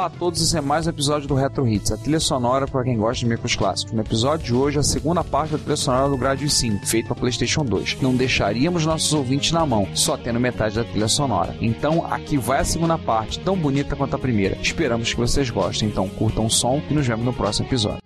Olá a todos, esse é mais um episódio do Retro Hits, a trilha sonora para quem gosta de micros clássicos. No episódio de hoje, a segunda parte da trilha sonora do Gradius 5, feito para PlayStation 2. Não deixaríamos nossos ouvintes na mão, só tendo metade da trilha sonora. Então, aqui vai a segunda parte, tão bonita quanto a primeira. Esperamos que vocês gostem, então curtam o som e nos vemos no próximo episódio.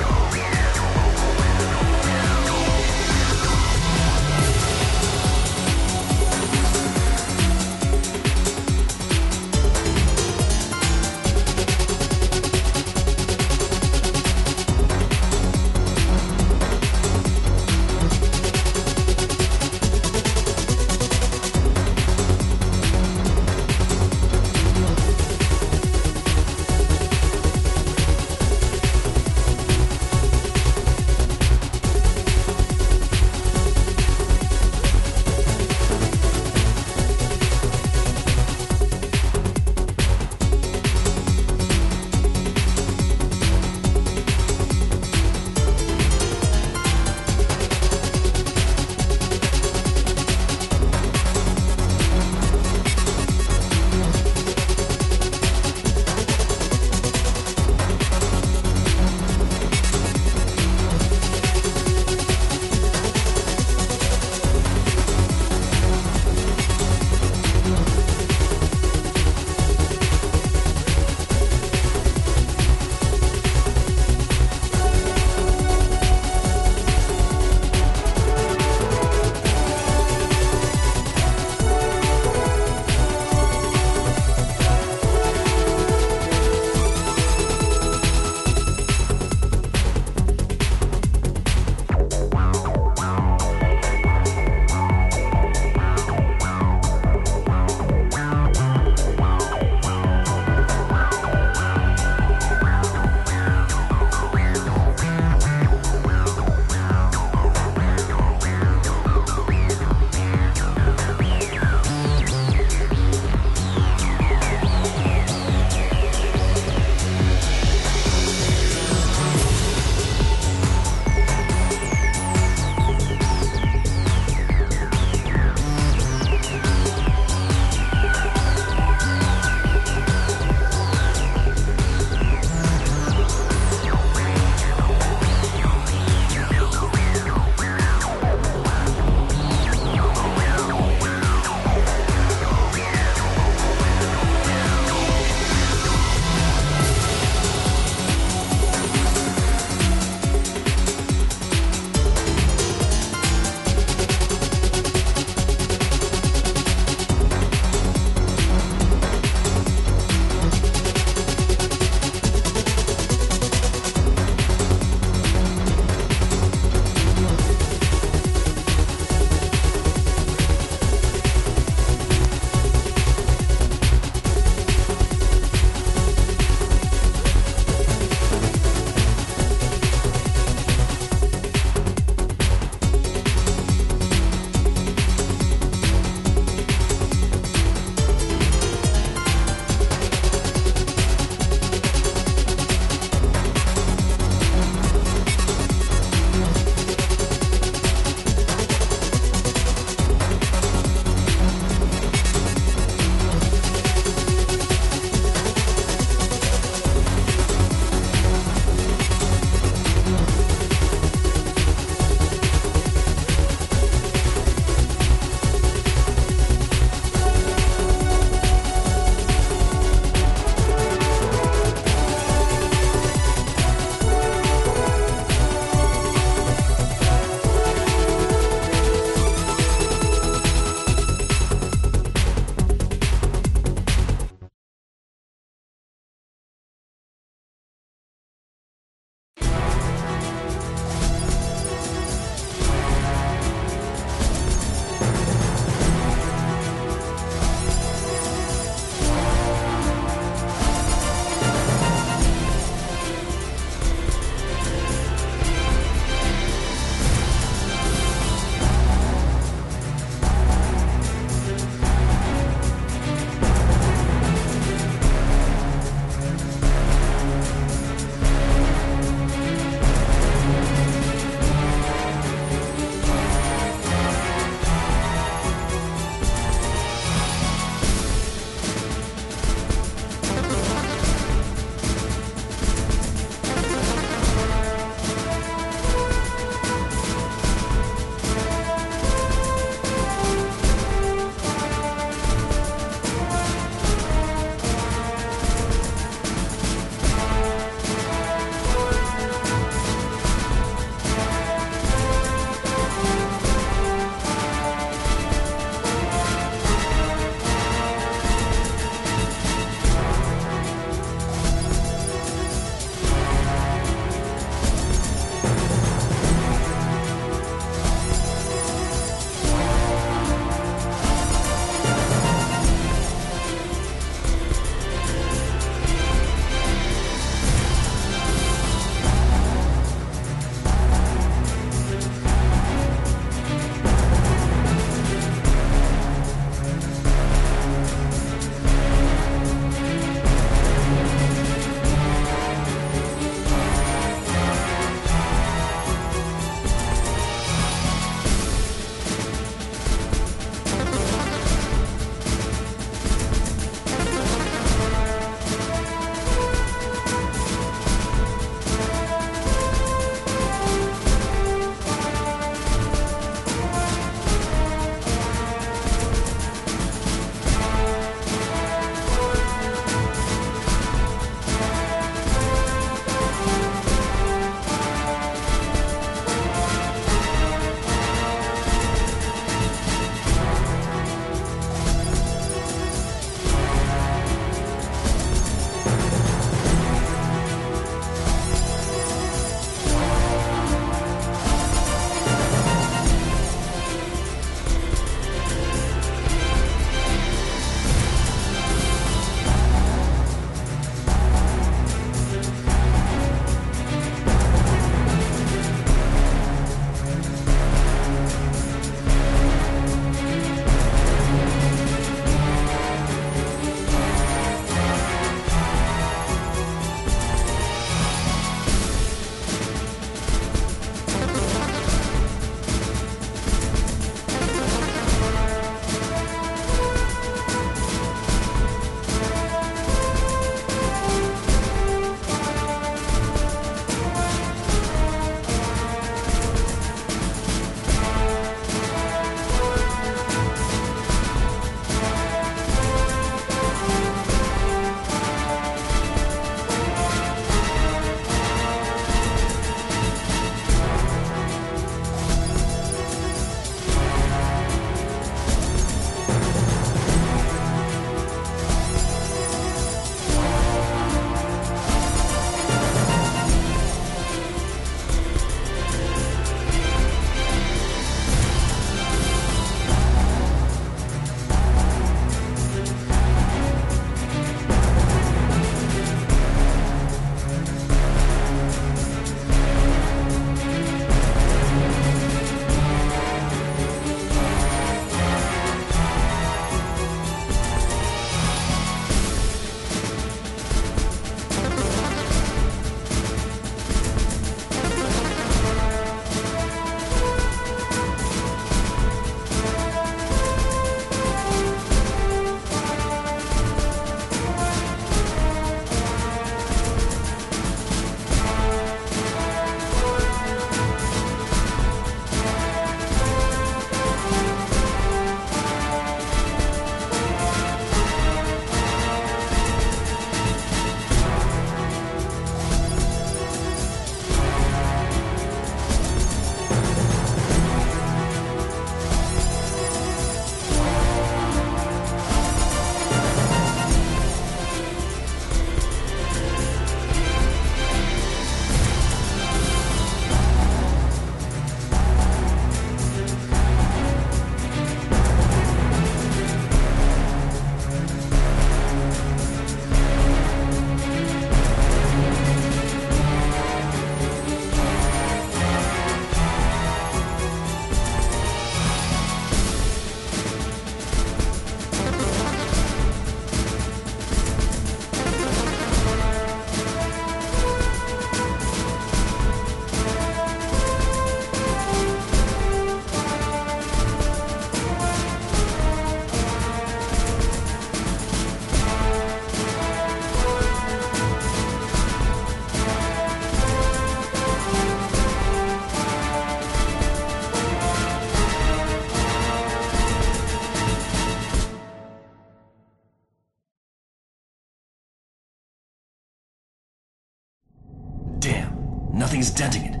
Denting it.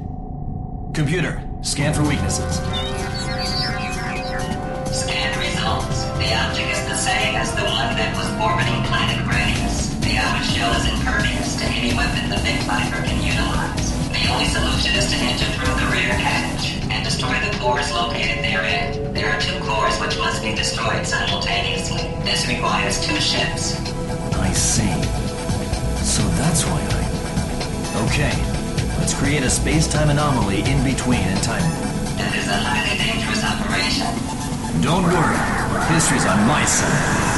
Computer, scan for weaknesses. Scan results. The object is the same as the one that was orbiting planet Grace. The outer shell is impervious to any weapon the Vic Viper can utilize. The only solution is to enter through the rear hatch and destroy the cores located therein. There are two cores which must be destroyed simultaneously. This requires two ships. I see. So that's why I... Okay, let's create a space-time anomaly in between and time That is a highly dangerous operation. Don't worry, history's on my side.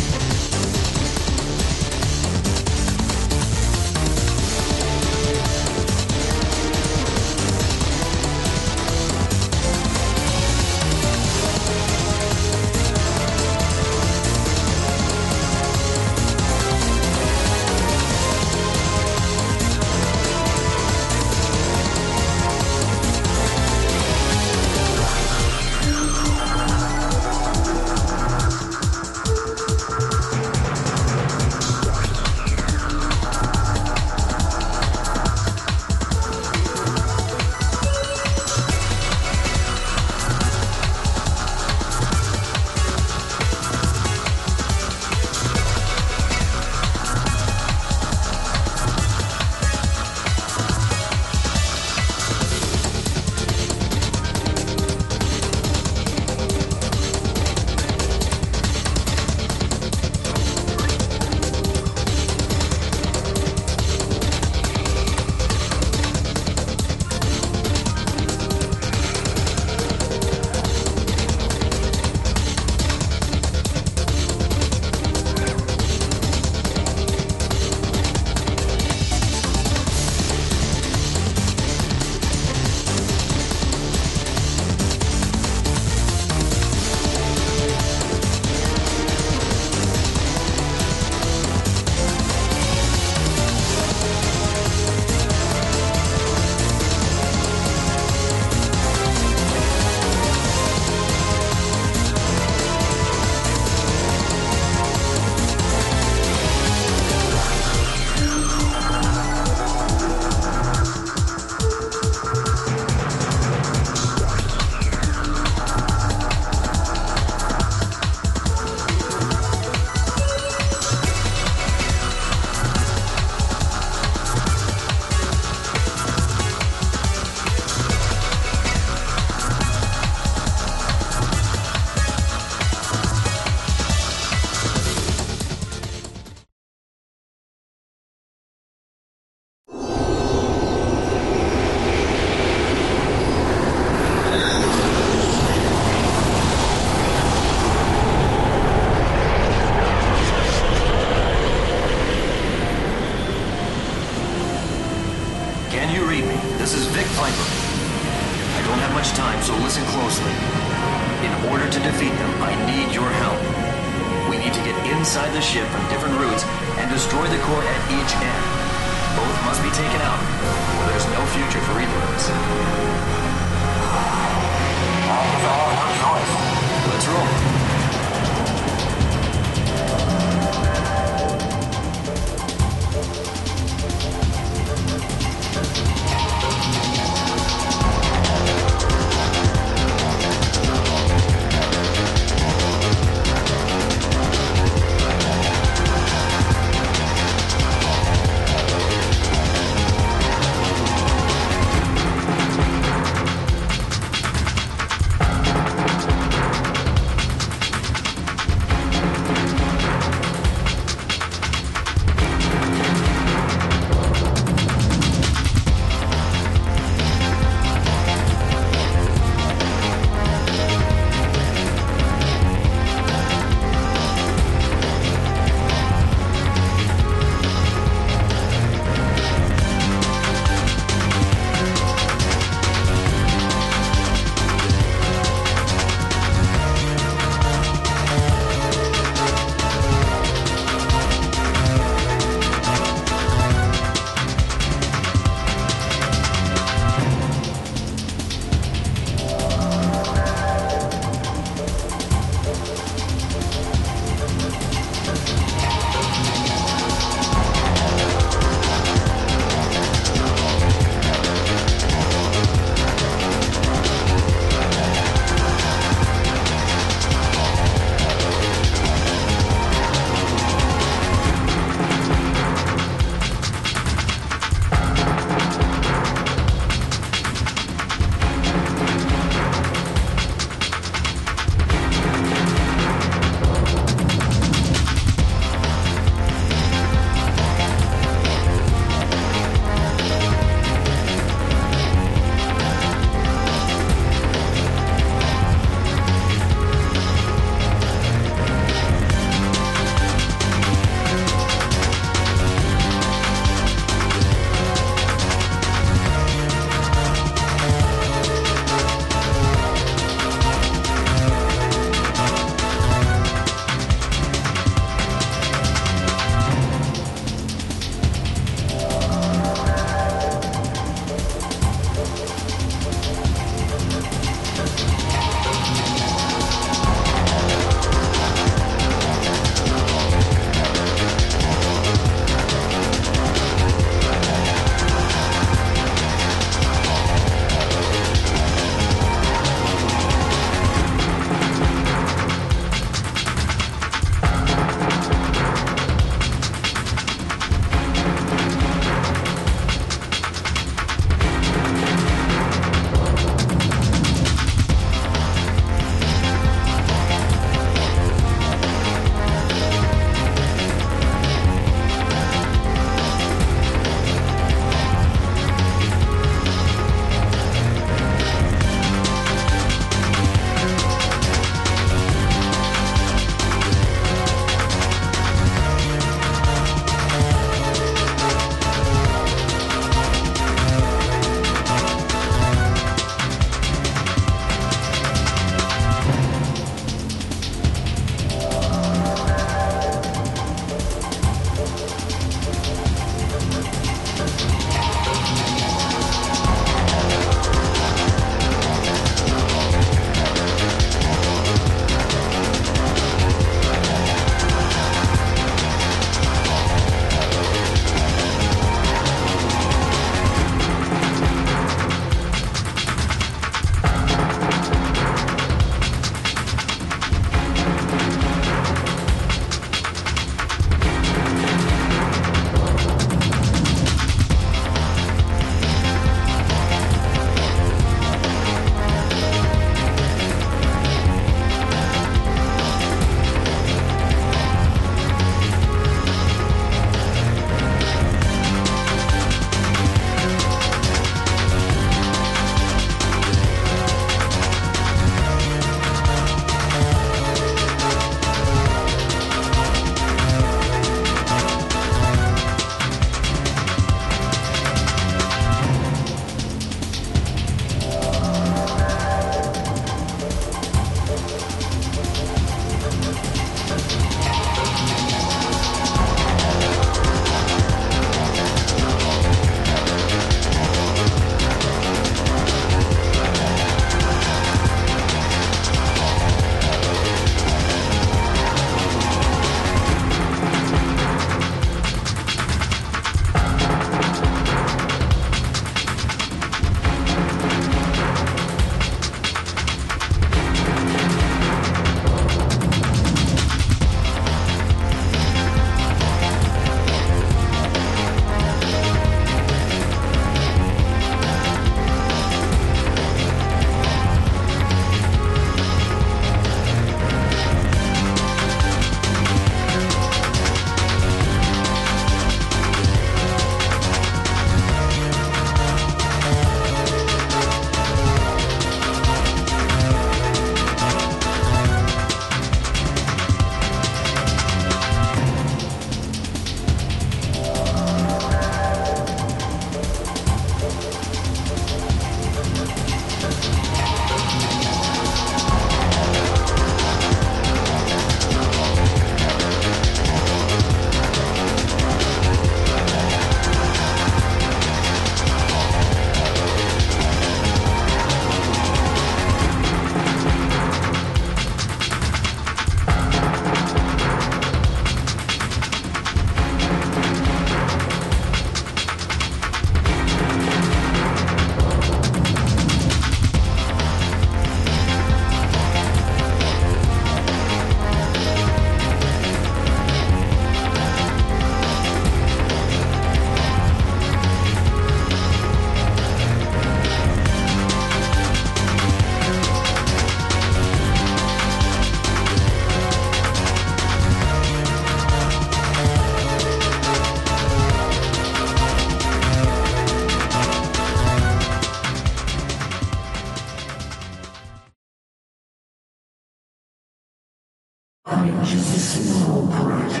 Small part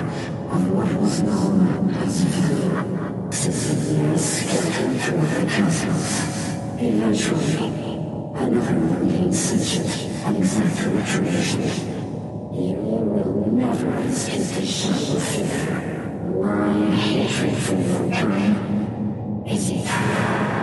of what was known as Valley. Sicilians scattered the castles. Eventually, another marine sentient and exact recreation. You will never escape the shadow fear. My hatred for your kind is eternal.